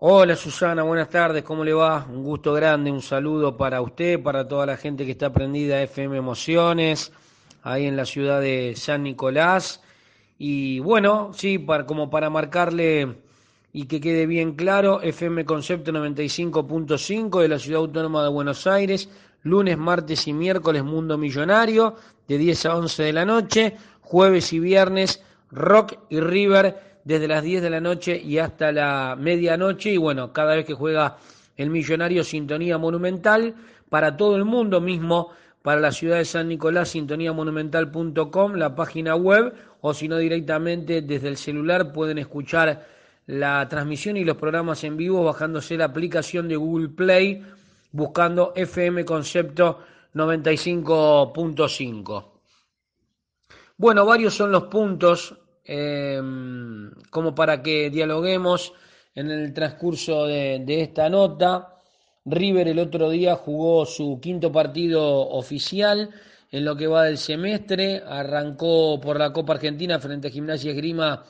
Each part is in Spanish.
Hola Susana, buenas tardes, ¿cómo le va? Un gusto grande, un saludo para usted, para toda la gente que está prendida a FM Emociones, ahí en la ciudad de San Nicolás. Y bueno, sí, para, como para marcarle y que quede bien claro, FM Concepto 95.5 de la Ciudad Autónoma de Buenos Aires, lunes, martes y miércoles Mundo Millonario, de 10 a 11 de la noche, jueves y viernes Rock y River desde las 10 de la noche y hasta la medianoche, y bueno, cada vez que juega el Millonario Sintonía Monumental, para todo el mundo mismo, para la ciudad de San Nicolás, sintoniamonumental.com, la página web, o si no directamente desde el celular pueden escuchar la transmisión y los programas en vivo bajándose la aplicación de Google Play buscando FM Concepto 95.5. Bueno, varios son los puntos eh, como para que dialoguemos en el transcurso de, esta nota. River el otro día jugó su quinto partido oficial en lo que va del semestre, arrancó por la Copa Argentina frente a Gimnasia Esgrima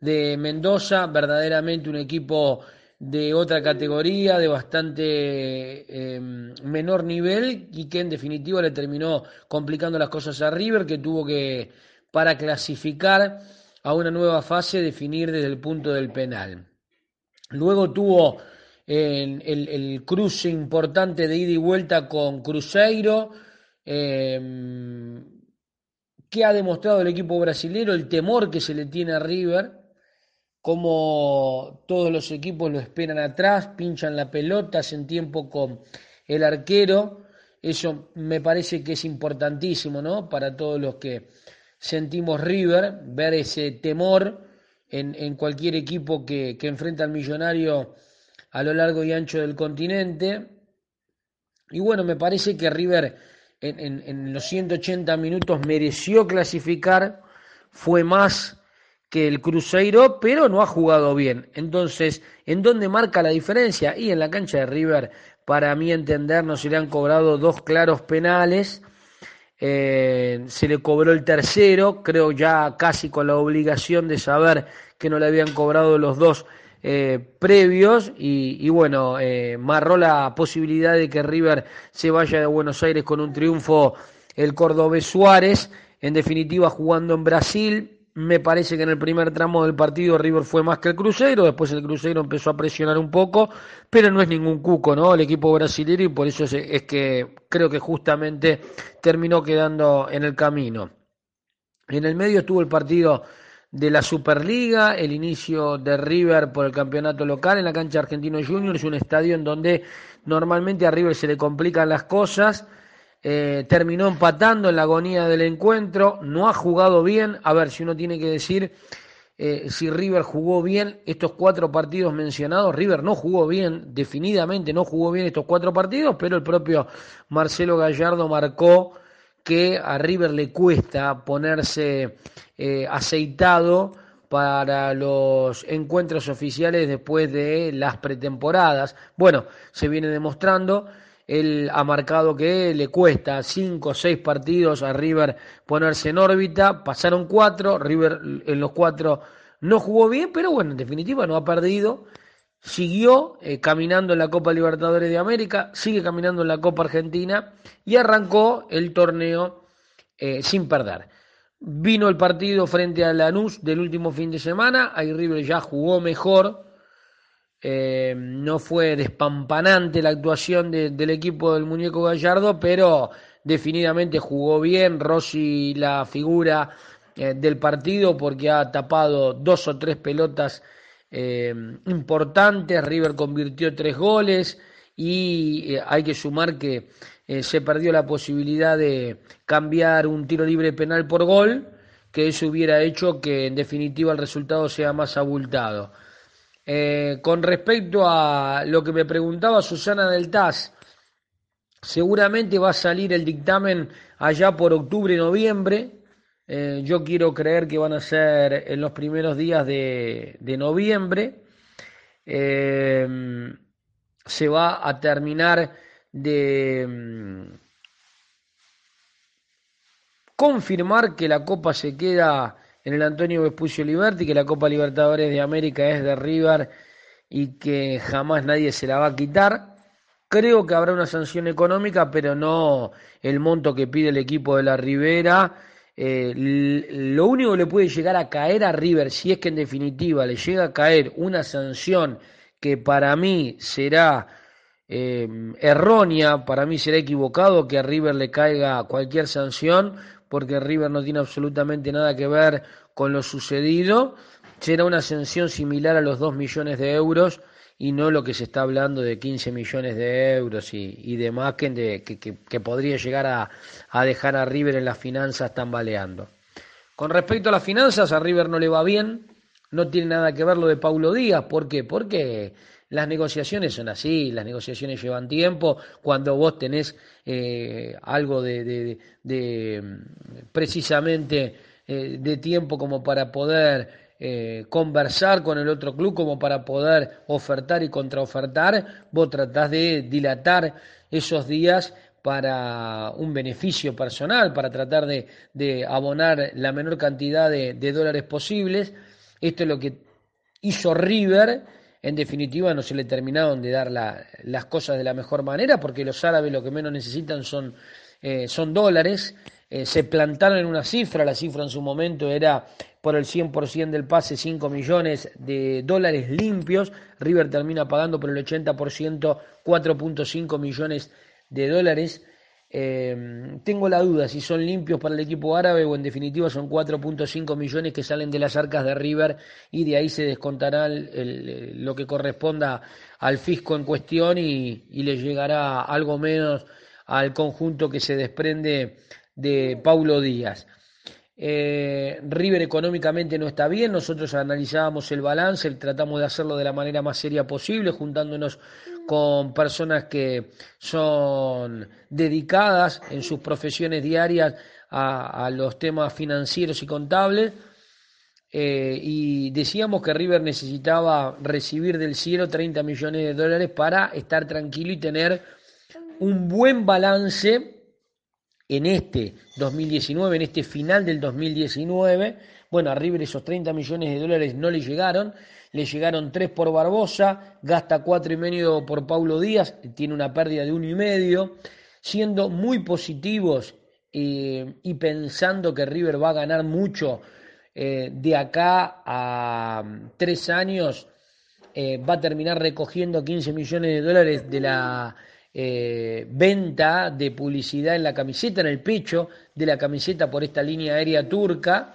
de Mendoza, verdaderamente un equipo de otra categoría, de bastante eh, menor nivel y que en definitiva le terminó complicando las cosas a River, que tuvo que, para clasificar a una nueva fase, definir desde el punto del penal. Luego tuvo el, el, cruce importante de ida y vuelta con Cruzeiro, eh, que ha demostrado el equipo brasilero, el temor que se le tiene a River, como todos los equipos lo esperan atrás, pinchan la pelota, hacen tiempo con el arquero. Eso me parece que es importantísimo, ¿no? Para todos los que sentimos River, ver ese temor en, en cualquier equipo que, que, enfrenta al millonario a lo largo y ancho del continente. Y bueno, me parece que River en, en, en los 180 minutos mereció clasificar, fue más que el Cruzeiro, pero no ha jugado bien. Entonces, ¿en dónde marca la diferencia? Y en la cancha de River, para mí entender, no se le han cobrado dos claros penales. Eh, se le cobró el tercero, creo ya casi con la obligación de saber que no le habían cobrado los dos eh, previos. Y, bueno, eh, marró la posibilidad de que River se vaya de Buenos Aires con un triunfo el cordobés Suárez, en definitiva jugando en Brasil, me parece que en el primer tramo del partido River fue más que el Cruzeiro, después el Cruzeiro empezó a presionar un poco, pero no es ningún cuco, ¿no? El equipo brasileño y por eso es, que creo que justamente terminó quedando en el camino. En el medio estuvo el partido de la Superliga, el inicio de River por el campeonato local en la cancha Argentino Junior, es un estadio en donde normalmente a River se le complican las cosas eh, terminó empatando en la agonía del encuentro, no ha jugado bien, a ver si uno tiene que decir eh, si River jugó bien estos cuatro partidos mencionados, River no jugó bien, definidamente no jugó bien estos cuatro partidos, pero el propio Marcelo Gallardo marcó que a River le cuesta ponerse eh, aceitado para los encuentros oficiales después de las pretemporadas. Bueno, se viene demostrando él ha marcado que le cuesta cinco o seis partidos a River ponerse en órbita. Pasaron cuatro, River en los cuatro no jugó bien, pero bueno, en definitiva no ha perdido. Siguió eh, caminando en la Copa Libertadores de América, sigue caminando en la Copa Argentina y arrancó el torneo eh, sin perder. Vino el partido frente a Lanús del último fin de semana, ahí River ya jugó mejor, eh, no fue despampanante la actuación de, del equipo del muñeco Gallardo, pero definitivamente jugó bien. Rossi, la figura eh, del partido, porque ha tapado dos o tres pelotas eh, importantes. River convirtió tres goles y eh, hay que sumar que eh, se perdió la posibilidad de cambiar un tiro libre penal por gol, que eso hubiera hecho que en definitiva el resultado sea más abultado. Eh, con respecto a lo que me preguntaba Susana del TAS, seguramente va a salir el dictamen allá por octubre, noviembre. Eh, yo quiero creer que van a ser en los primeros días de, noviembre. Eh, se va a terminar de mm, confirmar que la Copa se queda en el Antonio Vespucio Liberti, que la Copa Libertadores de América es de River y que jamás nadie se la va a quitar. Creo que habrá una sanción económica, pero no el monto que pide el equipo de la Ribera. Eh, lo único que le puede llegar a caer a River, si es que en definitiva le llega a caer una sanción que para mí será eh, errónea, para mí será equivocado que a River le caiga cualquier sanción, porque River no tiene absolutamente nada que ver con lo sucedido. Será una sanción similar a los 2 millones de euros y no lo que se está hablando de 15 millones de euros y, demás que, que, podría llegar a, dejar a River en las finanzas tambaleando. Con respecto a las finanzas, a River no le va bien, no tiene nada que ver lo de Paulo Díaz, ¿por qué? Porque las negociaciones son así, las negociaciones llevan tiempo, cuando vos tenés eh, algo de, precisamente eh, de tiempo como para poder eh, conversar con el otro club como para poder ofertar y contraofertar, vos tratás de dilatar esos días para un beneficio personal, para tratar de, abonar la menor cantidad de, dólares posibles. Esto es lo que hizo River. En definitiva, no se le terminaron de dar las cosas de la mejor manera, porque los árabes lo que menos necesitan son, eh, dólares. Eh, se plantaron en una cifra, la cifra en su momento era por el 100% del pase 5 millones de dólares limpios. River termina pagando por el 80% 4.5 millones de dólares. Eh, tengo la duda si son limpios para el equipo árabe o en definitiva son 4.5 millones que salen de las arcas de River y de ahí se descontará lo que corresponda al fisco en cuestión y, y le llegará algo menos al conjunto que se desprende de Paulo Díaz. Eh, River económicamente no está bien, nosotros analizábamos el balance, tratamos de hacerlo de la manera más seria posible, juntándonos con personas que son dedicadas en sus profesiones diarias a, los temas financieros y contables. Eh, y decíamos que River necesitaba recibir del cielo 30 millones de dólares para estar tranquilo y tener un buen balance en este 2019, en este final del 2019. Bueno, a River esos 30 millones de dólares no le llegaron, le llegaron 3 por Barbosa, gasta cuatro y medio por Paulo Díaz, tiene una pérdida de uno y medio, siendo muy positivos eh, y pensando que River va a ganar mucho eh, de acá a mm, tres años, eh, va a terminar recogiendo 15 millones de dólares de la venta de publicidad en la camiseta, en el pecho de la camiseta por esta línea aérea turca.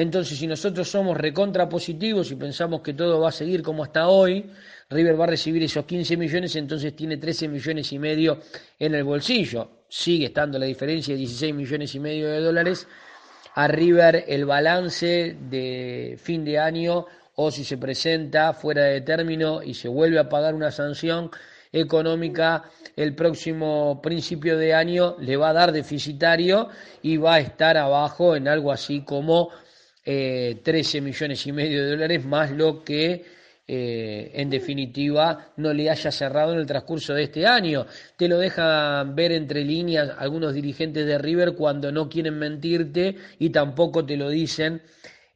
Entonces, si nosotros somos recontra positivos y pensamos que todo va a seguir como hasta hoy, River va a recibir esos 15 millones, entonces tiene 13 millones y medio en el bolsillo. Sigue estando la diferencia de 16 millones y medio de dólares. A River el balance de fin de año o si se presenta fuera de término y se vuelve a pagar una sanción, económica el próximo principio de año le va a dar deficitario y va a estar abajo en algo así como 13 eh, millones y medio de dólares más lo que eh, en definitiva no le haya cerrado en el transcurso de este año. Te lo dejan ver entre líneas algunos dirigentes de River cuando no quieren mentirte y tampoco te lo dicen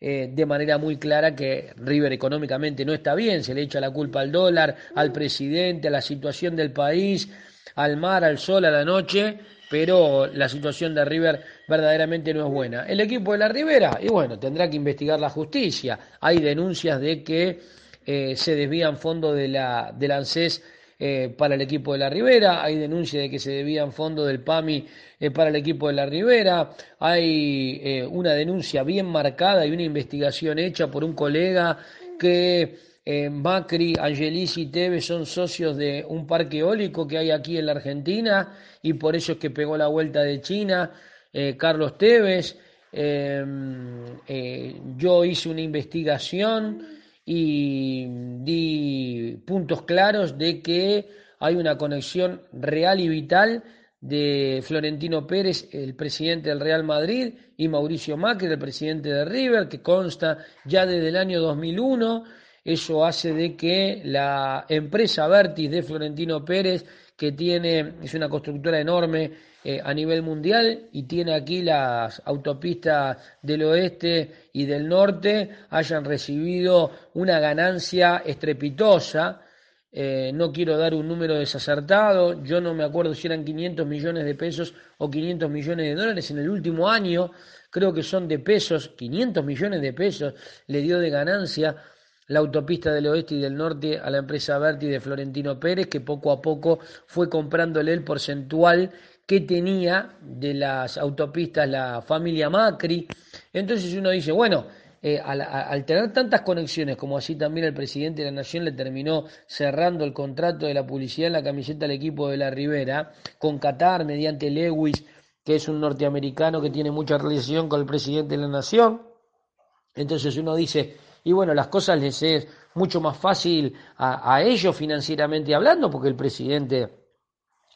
eh, de manera muy clara que River económicamente no está bien, se le echa la culpa al dólar, al presidente, a la situación del país, al mar, al sol, a la noche, pero la situación de River verdaderamente no es buena. El equipo de la Ribera, y bueno, tendrá que investigar la justicia. Hay denuncias de que eh, se desvían fondos de la, del ANSES eh, para el equipo de la Ribera, hay denuncias de que se debían fondos del PAMI eh, para el equipo de la Ribera, hay eh, una denuncia bien marcada y una investigación hecha por un colega que Macri, Angelis y Tevez son socios de un parque eólico que hay aquí en la Argentina y por eso es que pegó la vuelta de China. Carlos Tevez, yo hice una investigación y di puntos claros de que hay una conexión real y vital de Florentino Pérez, el presidente del Real Madrid, y Mauricio Macri, el presidente de River, que consta ya desde el año 2001. Eso hace de que la empresa Vertis de Florentino Pérez, que tiene, es una constructora enorme eh, a nivel mundial y tiene aquí las autopistas del oeste y del norte, hayan recibido una ganancia estrepitosa. Eh, no quiero dar un número desacertado, yo no me acuerdo si eran 500 millones de pesos o 500 millones de dólares en el último año, creo que son de pesos, 500 millones de pesos le dio de ganancia la autopista del oeste y del norte a la empresa Berti de Florentino Pérez, que poco a poco fue comprándole el porcentual que tenía de las autopistas la familia Macri. Entonces uno dice, bueno, eh, al, tener tantas conexiones, como así también el presidente de la Nación le terminó cerrando el contrato de la publicidad en la camiseta al equipo de la Ribera, con Qatar, mediante Lewis, que es un norteamericano que tiene mucha relación con el presidente de la Nación. Entonces uno dice, y bueno, las cosas les es mucho más fácil a, ellos financieramente hablando, porque el presidente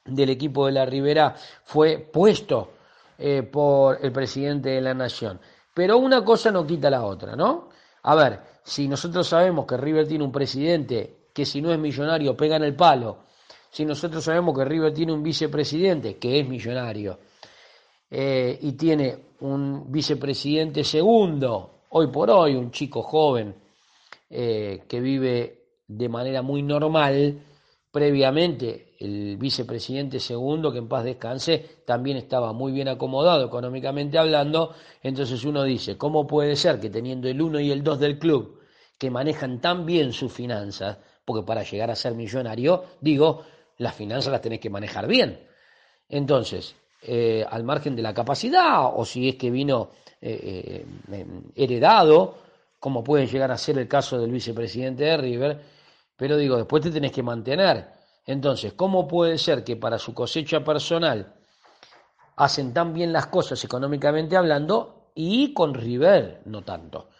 del equipo de la Ribera fue puesto eh, por el presidente de la Nación. Pero una cosa no quita la otra, ¿no? A ver, si nosotros sabemos que River tiene un presidente que si no es millonario pega en el palo, si nosotros sabemos que River tiene un vicepresidente que es millonario, eh, y tiene un vicepresidente segundo, hoy por hoy, un chico joven eh, que vive de manera muy normal, previamente el vicepresidente segundo, que en paz descanse, también estaba muy bien acomodado económicamente hablando, entonces uno dice, ¿cómo puede ser que teniendo el 1 y el 2 del club, que manejan tan bien sus finanzas, porque para llegar a ser millonario, digo, las finanzas las tenés que manejar bien. Entonces, eh, al margen de la capacidad o si es que vino eh, eh, heredado, como puede llegar a ser el caso del vicepresidente de River, pero digo, después te tenés que mantener. Entonces, ¿cómo puede ser que para su cosecha personal hacen tan bien las cosas económicamente hablando y con River no tanto?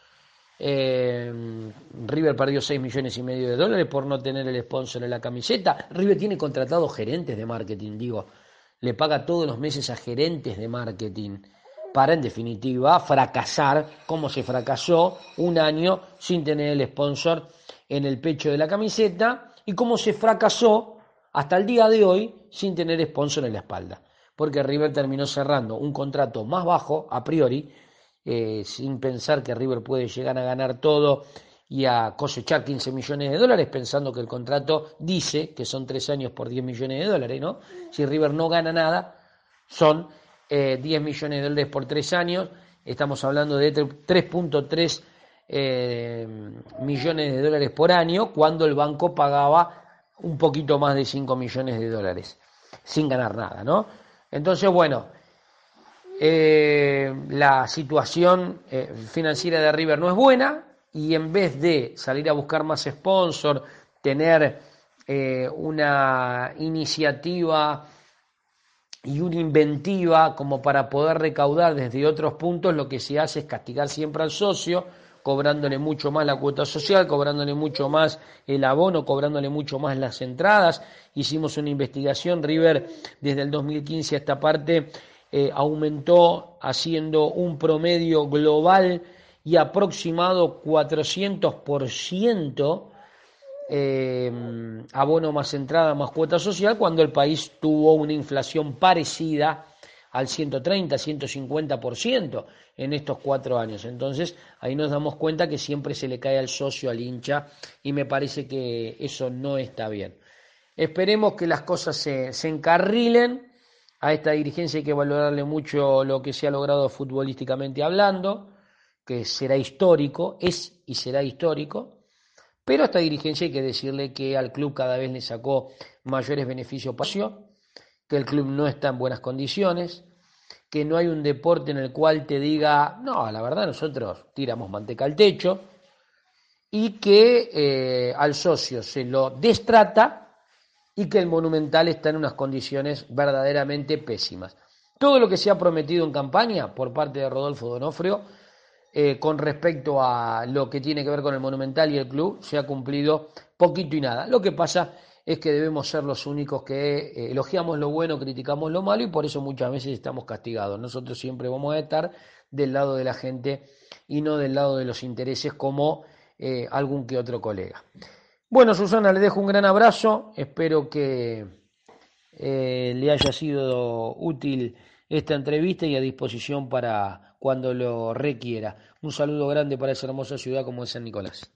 River perdió 6 millones y medio de dólares por no tener el sponsor en la camiseta. River tiene contratados gerentes de marketing, digo le paga todos los meses a gerentes de marketing para, en definitiva, fracasar como se fracasó un año sin tener el sponsor en el pecho de la camiseta y como se fracasó hasta el día de hoy sin tener sponsor en la espalda. Porque River terminó cerrando un contrato más bajo, a priori, eh, sin pensar que River puede llegar a ganar todo y a cosechar 15 millones de dólares, pensando que el contrato dice que son tres años por 10 millones de dólares, ¿no? Si River no gana nada, son 10 eh, millones de dólares por tres años, estamos hablando de 3.3 eh, millones de dólares por año, cuando el banco pagaba un poquito más de 5 millones de dólares, sin ganar nada, ¿no? Entonces, bueno, eh, la situación financiera de River no es buena, y en vez de salir a buscar más sponsor, tener eh, una iniciativa y una inventiva como para poder recaudar desde otros puntos, lo que se hace es castigar siempre al socio, cobrándole mucho más la cuota social, cobrándole mucho más el abono, cobrándole mucho más las entradas. Hicimos una investigación, River desde el 2015 a esta parte eh, aumentó haciendo un promedio global y aproximado 400% eh, abono más entrada más cuota social cuando el país tuvo una inflación parecida al 130, 150% en estos cuatro años. Entonces ahí nos damos cuenta que siempre se le cae al socio, al hincha, y me parece que eso no está bien. Esperemos que las cosas se, se encarrilen. A esta dirigencia hay que valorarle mucho lo que se ha logrado futbolísticamente hablando que será histórico, es y será histórico, pero a esta dirigencia hay que decirle que al club cada vez le sacó mayores beneficios pasión, que el club no está en buenas condiciones, que no hay un deporte en el cual te diga, no, la verdad nosotros tiramos manteca al techo, y que eh, al socio se lo destrata y que el monumental está en unas condiciones verdaderamente pésimas. Todo lo que se ha prometido en campaña por parte de Rodolfo Donofrio eh, con respecto a lo que tiene que ver con el Monumental y el club, se ha cumplido poquito y nada. Lo que pasa es que debemos ser los únicos que eh, elogiamos lo bueno, criticamos lo malo y por eso muchas veces estamos castigados. Nosotros siempre vamos a estar del lado de la gente y no del lado de los intereses como eh, algún que otro colega. Bueno, Susana, le dejo un gran abrazo, espero que le haya sido útil esta entrevista y a disposición para cuando lo requiera. Un saludo grande para esa hermosa ciudad como es San Nicolás.